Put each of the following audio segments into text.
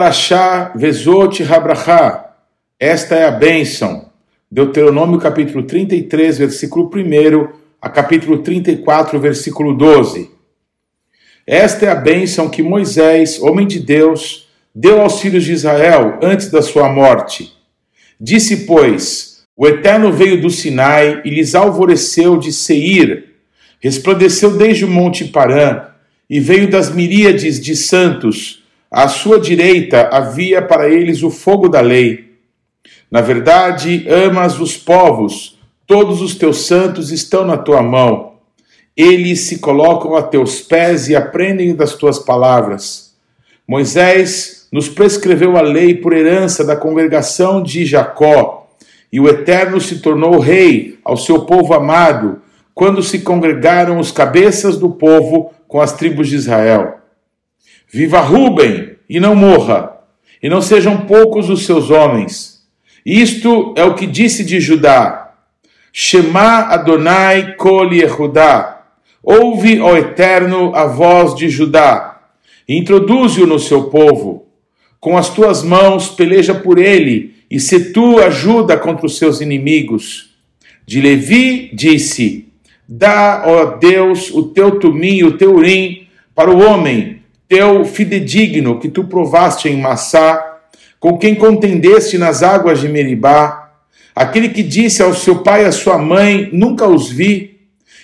Parashá Vezot Habrachá. Esta é a bênção. Deuteronômio capítulo 33, versículo 1 a capítulo 34, versículo 12. Esta é a bênção que Moisés, homem de Deus, deu aos filhos de Israel antes da sua morte. Disse, pois, o Eterno veio do Sinai e lhes alvoreceu de Seir, resplandeceu desde o monte Parã, e veio das miríades de santos, à sua direita havia para eles o fogo da lei. Na verdade, amas os povos, todos os teus santos estão na tua mão. Eles se colocam a teus pés e aprendem das tuas palavras. Moisés nos prescreveu a lei por herança da congregação de Jacó, e o Eterno se tornou rei ao seu povo amado, quando se congregaram os cabeças do povo com as tribos de Israel. Viva Ruben e não morra, e não sejam poucos os seus homens. Isto é o que disse de Judá: Shema Adonai Kol Yehudá. Ouve, ó Eterno, a voz de Judá. Introduze-o no seu povo. Com as tuas mãos peleja por ele, e se tu ajuda contra os seus inimigos. De Levi disse: Dá, ó Deus, o teu tumim o teu urim para o homem, teu fidedigno que tu provaste em Massá, com quem contendeste nas águas de Meribá, aquele que disse ao seu pai e à sua mãe: Nunca os vi,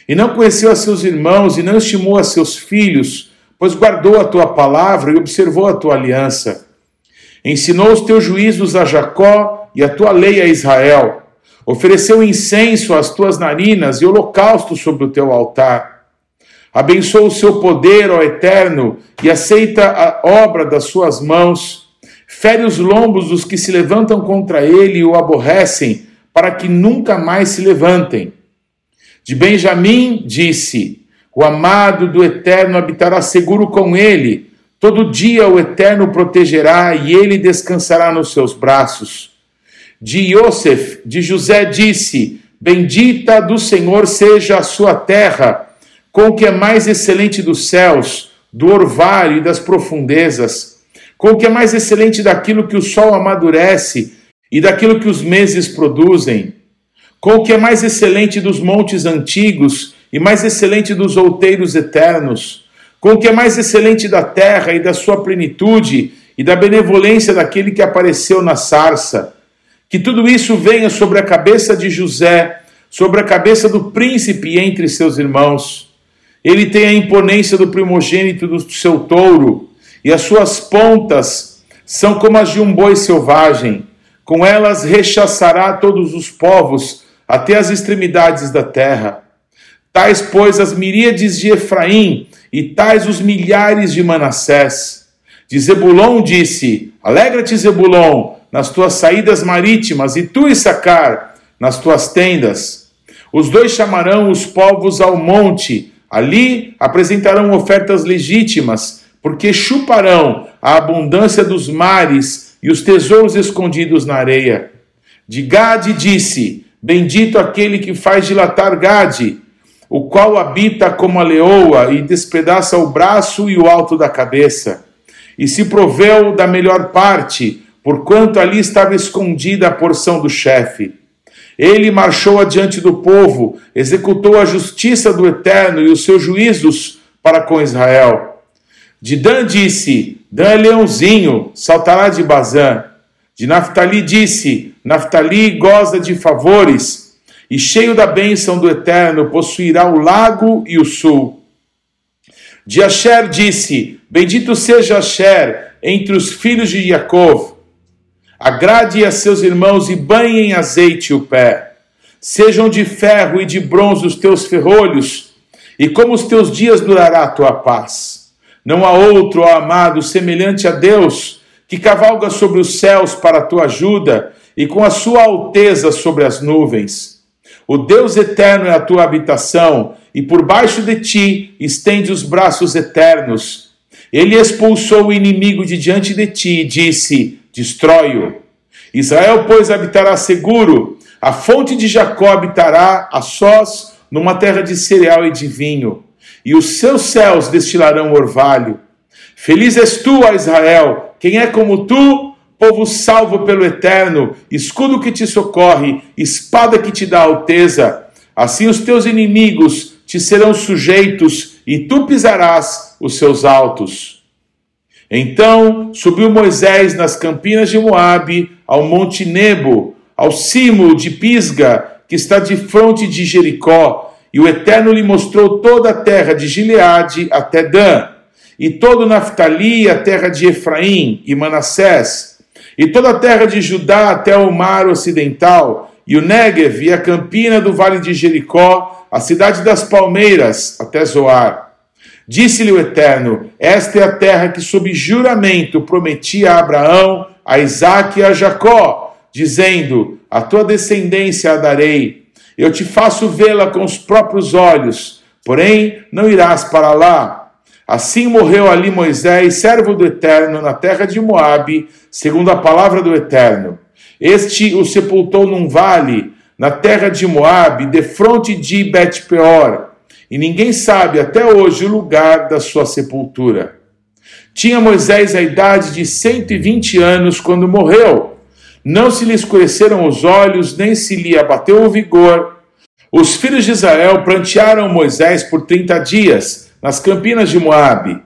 e não conheceu a seus irmãos, e não estimou a seus filhos, pois guardou a tua palavra e observou a tua aliança. Ensinou os teus juízos a Jacó e a tua lei a Israel. Ofereceu incenso às tuas narinas e holocausto sobre o teu altar Abençoa o seu poder, ó Eterno, e aceita a obra das suas mãos. Fere os lombos dos que se levantam contra ele e o aborrecem, para que nunca mais se levantem. De Benjamim disse: O amado do Eterno habitará seguro com ele. Todo dia o Eterno o protegerá e ele descansará nos seus braços. De Yosef, de José, disse: Bendita do Senhor seja a sua terra com o que é mais excelente dos céus, do orvalho e das profundezas, com o que é mais excelente daquilo que o sol amadurece e daquilo que os meses produzem, com o que é mais excelente dos montes antigos e mais excelente dos outeiros eternos, com o que é mais excelente da terra e da sua plenitude e da benevolência daquele que apareceu na sarça. Que tudo isso venha sobre a cabeça de José, sobre a cabeça do príncipe entre seus irmãos ele tem a imponência do primogênito do seu touro, e as suas pontas são como as de um boi selvagem. Com elas rechaçará todos os povos até as extremidades da terra. Tais, pois, as miríades de Efraim, e tais os milhares de Manassés. De Zebulon disse: Alegra-te, Zebulon, nas tuas saídas marítimas, e tu, Issacar, nas tuas tendas. Os dois chamarão os povos ao monte, Ali apresentarão ofertas legítimas, porque chuparão a abundância dos mares e os tesouros escondidos na areia. De Gade disse: Bendito aquele que faz dilatar Gade, o qual habita como a leoa e despedaça o braço e o alto da cabeça. E se proveu da melhor parte, porquanto ali estava escondida a porção do chefe. Ele marchou adiante do povo, executou a justiça do Eterno e os seus juízos para com Israel. De Dan disse: Dan é leãozinho, saltará de Bazã. De Naphtali disse: Naphtali goza de favores, e cheio da bênção do Eterno, possuirá o lago e o sul. De Asher disse: Bendito seja Asher entre os filhos de Jacob Agrade a seus irmãos e banhem em azeite o pé. Sejam de ferro e de bronze os teus ferrolhos, e como os teus dias durará a tua paz. Não há outro, ó amado, semelhante a Deus, que cavalga sobre os céus para a tua ajuda e com a sua alteza sobre as nuvens. O Deus eterno é a tua habitação, e por baixo de ti estende os braços eternos. Ele expulsou o inimigo de diante de ti e disse: destrói-o. Israel, pois, habitará seguro, a fonte de Jacó habitará a sós numa terra de cereal e de vinho, e os seus céus destilarão orvalho. Feliz és tu, ó Israel, Quem é como tu, povo salvo pelo Eterno, escudo que te socorre, espada que te dá alteza. Assim os teus inimigos te serão sujeitos e tu pisarás os seus altos. Então subiu Moisés nas campinas de Moabe ao monte Nebo, ao cimo de Pisga, que está de fronte de Jericó, e o Eterno lhe mostrou toda a terra de Gileade até Dan, e todo Naftali, a terra de Efraim e Manassés, e toda a terra de Judá até o mar ocidental, e o Negev e a campina do vale de Jericó, a cidade das palmeiras até Zoar. Disse-lhe o Eterno: Esta é a terra que, sob juramento, prometi a Abraão, a Isaque e a Jacó, dizendo: A tua descendência a darei. Eu te faço vê-la com os próprios olhos, porém não irás para lá. Assim morreu ali Moisés, servo do Eterno, na terra de Moabe, segundo a palavra do Eterno. Este o sepultou num vale, na terra de Moabe, defronte de Bet-peor, e ninguém sabe até hoje o lugar da sua sepultura. Tinha Moisés a idade de 120 anos quando morreu. Não se lhe escureceram os olhos, nem se lhe abateu o vigor. Os filhos de Israel prantearam Moisés por 30 dias nas campinas de Moabe.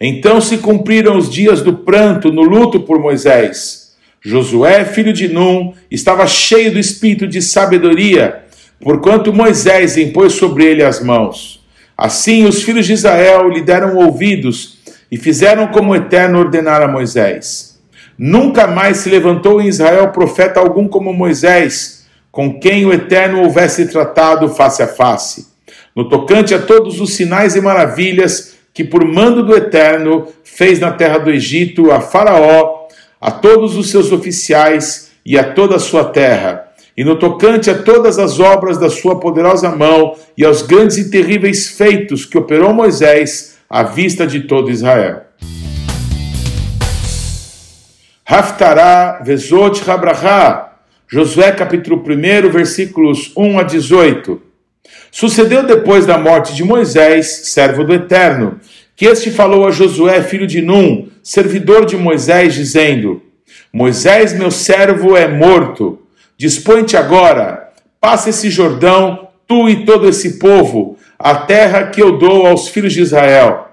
Então se cumpriram os dias do pranto no luto por Moisés. Josué, filho de Num, estava cheio do espírito de sabedoria porquanto Moisés impôs sobre ele as mãos. Assim os filhos de Israel lhe deram ouvidos e fizeram como o Eterno ordenara a Moisés. Nunca mais se levantou em Israel profeta algum como Moisés, com quem o Eterno houvesse tratado face a face. No tocante a todos os sinais e maravilhas que, por mando do Eterno, fez na terra do Egito a Faraó, a todos os seus oficiais e a toda a sua terra e no tocante a todas as obras da sua poderosa mão e aos grandes e terríveis feitos que operou Moisés à vista de todo Israel. Haftará Vezot Habraha, Josué capítulo 1, versículos 1 a 18. Sucedeu depois da morte de Moisés, servo do Eterno, que este falou a Josué, filho de Num, servidor de Moisés, dizendo: Moisés, meu servo, é morto Dispõe-te agora, passa esse Jordão, tu e todo esse povo, a terra que eu dou aos filhos de Israel.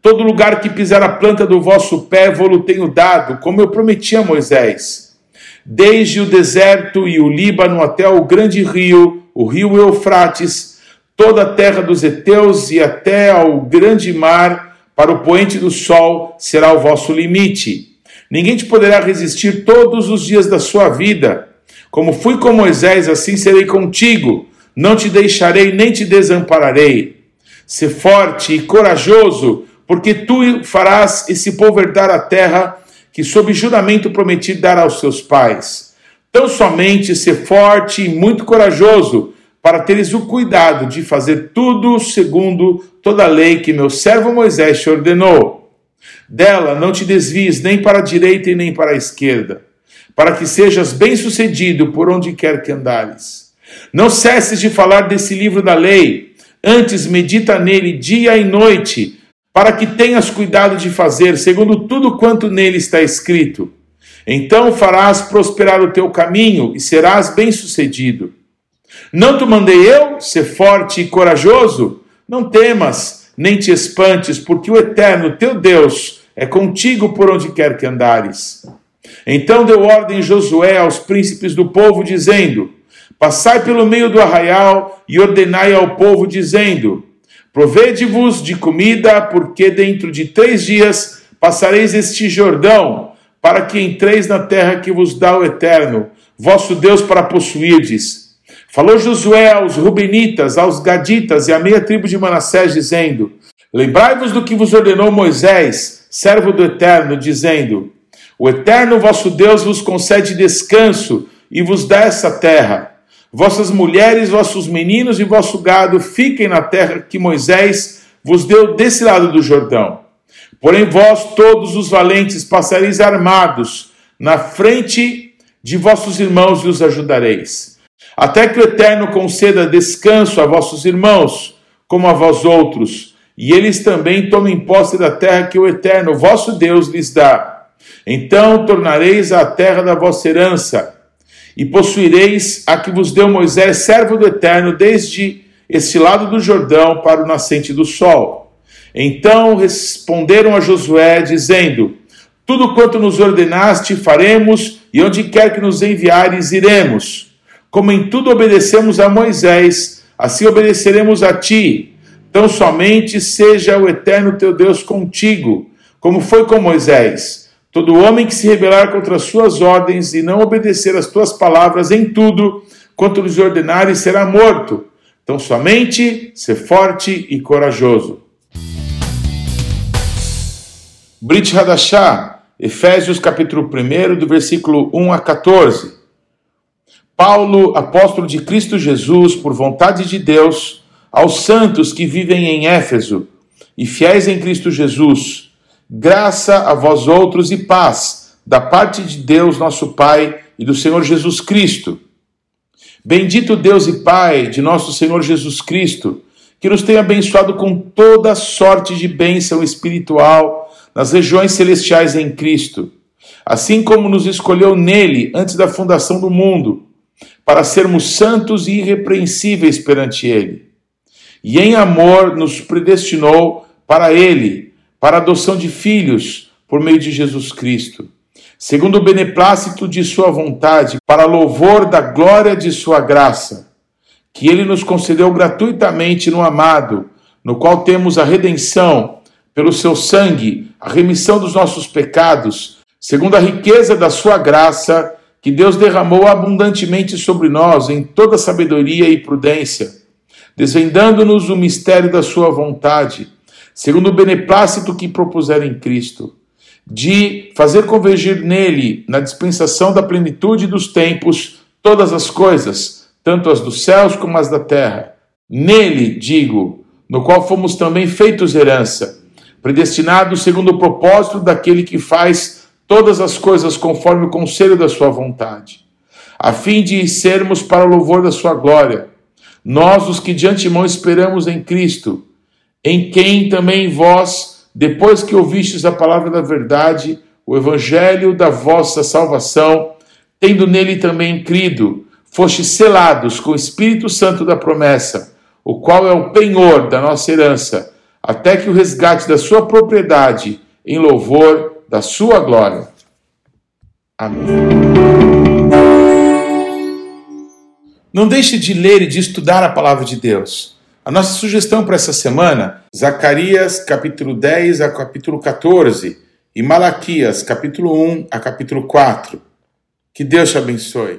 Todo lugar que pisar a planta do vosso pé, vou-lo tenho dado, como eu prometi a Moisés. Desde o deserto e o Líbano até o grande rio, o rio Eufrates, toda a terra dos heteus e até ao grande mar, para o poente do sol, será o vosso limite. Ninguém te poderá resistir todos os dias da sua vida. Como fui com Moisés, assim serei contigo. Não te deixarei nem te desampararei. Se forte e corajoso, porque tu farás esse povo herdar a terra que, sob juramento, prometi dar aos seus pais. Tão somente ser forte e muito corajoso, para teres o cuidado de fazer tudo segundo toda a lei que meu servo Moisés te ordenou. Dela não te desvies nem para a direita e nem para a esquerda para que sejas bem-sucedido por onde quer que andares. Não cesses de falar desse livro da lei, antes medita nele dia e noite, para que tenhas cuidado de fazer segundo tudo quanto nele está escrito. Então farás prosperar o teu caminho e serás bem-sucedido. Não te mandei eu ser forte e corajoso? Não temas, nem te espantes, porque o Eterno, teu Deus, é contigo por onde quer que andares. Então deu ordem Josué aos príncipes do povo, dizendo: Passai pelo meio do arraial e ordenai ao povo, dizendo: Provede-vos de comida, porque dentro de três dias passareis este Jordão, para que entreis na terra que vos dá o Eterno, vosso Deus, para possuirdes. Falou Josué aos Rubenitas, aos Gaditas e à meia tribo de Manassés, dizendo: Lembrai-vos do que vos ordenou Moisés, servo do Eterno, dizendo: o eterno vosso Deus vos concede descanso e vos dá essa terra. Vossas mulheres, vossos meninos e vosso gado fiquem na terra que Moisés vos deu desse lado do Jordão. Porém, vós, todos os valentes, passareis armados na frente de vossos irmãos e os ajudareis. Até que o Eterno conceda descanso a vossos irmãos, como a vós outros, e eles também tomem posse da terra que o Eterno, vosso Deus, lhes dá Então tornareis a terra da vossa herança, e possuireis a que vos deu Moisés, servo do Eterno, desde este lado do Jordão para o nascente do sol. Então responderam a Josué, dizendo: Tudo quanto nos ordenaste faremos, e onde quer que nos enviares, iremos. Como em tudo obedecemos a Moisés, assim obedeceremos a ti. Tão somente seja o Eterno teu Deus contigo, como foi com Moisés. Todo homem que se rebelar contra as suas ordens e não obedecer às tuas palavras em tudo, quanto lhes ordenares, será morto. Então, somente ser forte e corajoso. Brit Hadashah, Efésios capítulo 1, do versículo 1 a 14. Paulo, apóstolo de Cristo Jesus, por vontade de Deus, aos santos que vivem em Éfeso e fiéis em Cristo Jesus, graça a vós outros e paz da parte de Deus, nosso Pai, e do Senhor Jesus Cristo Bendito Deus e Pai de nosso Senhor Jesus Cristo, que nos tem abençoado com toda sorte de bênção espiritual nas regiões celestiais em Cristo, assim como nos escolheu nele antes da fundação do mundo, para sermos santos e irrepreensíveis perante ele. E em amor nos predestinou para ele, para a adoção de filhos por meio de Jesus Cristo segundo o beneplácito de Sua vontade, para louvor da glória de Sua graça, que Ele nos concedeu gratuitamente no amado, no qual temos a redenção, pelo Seu sangue, a remissão dos nossos pecados, segundo a riqueza da Sua graça, que Deus derramou abundantemente sobre nós em toda sabedoria e prudência, desvendando-nos o mistério da Sua vontade, segundo o beneplácito que propuseram em Cristo de fazer convergir nele, na dispensação da plenitude dos tempos, todas as coisas, tanto as dos céus como as da terra. Nele, digo, no qual fomos também feitos herança, predestinados segundo o propósito daquele que faz todas as coisas conforme o conselho da sua vontade, a fim de sermos para o louvor da sua glória, nós os que de antemão esperamos em Cristo, em quem também vós depois que ouvistes a palavra da verdade, o evangelho da vossa salvação, tendo nele também crido, fostes selados com o Espírito Santo da promessa, o qual é o penhor da nossa herança, até que o resgate da sua propriedade, em louvor da sua glória. Amém. Não deixe de ler e de estudar a palavra de Deus. A nossa sugestão para essa semana, Zacarias capítulo 10 a capítulo 14 e Malaquias capítulo 1 a capítulo 4. Que Deus te abençoe.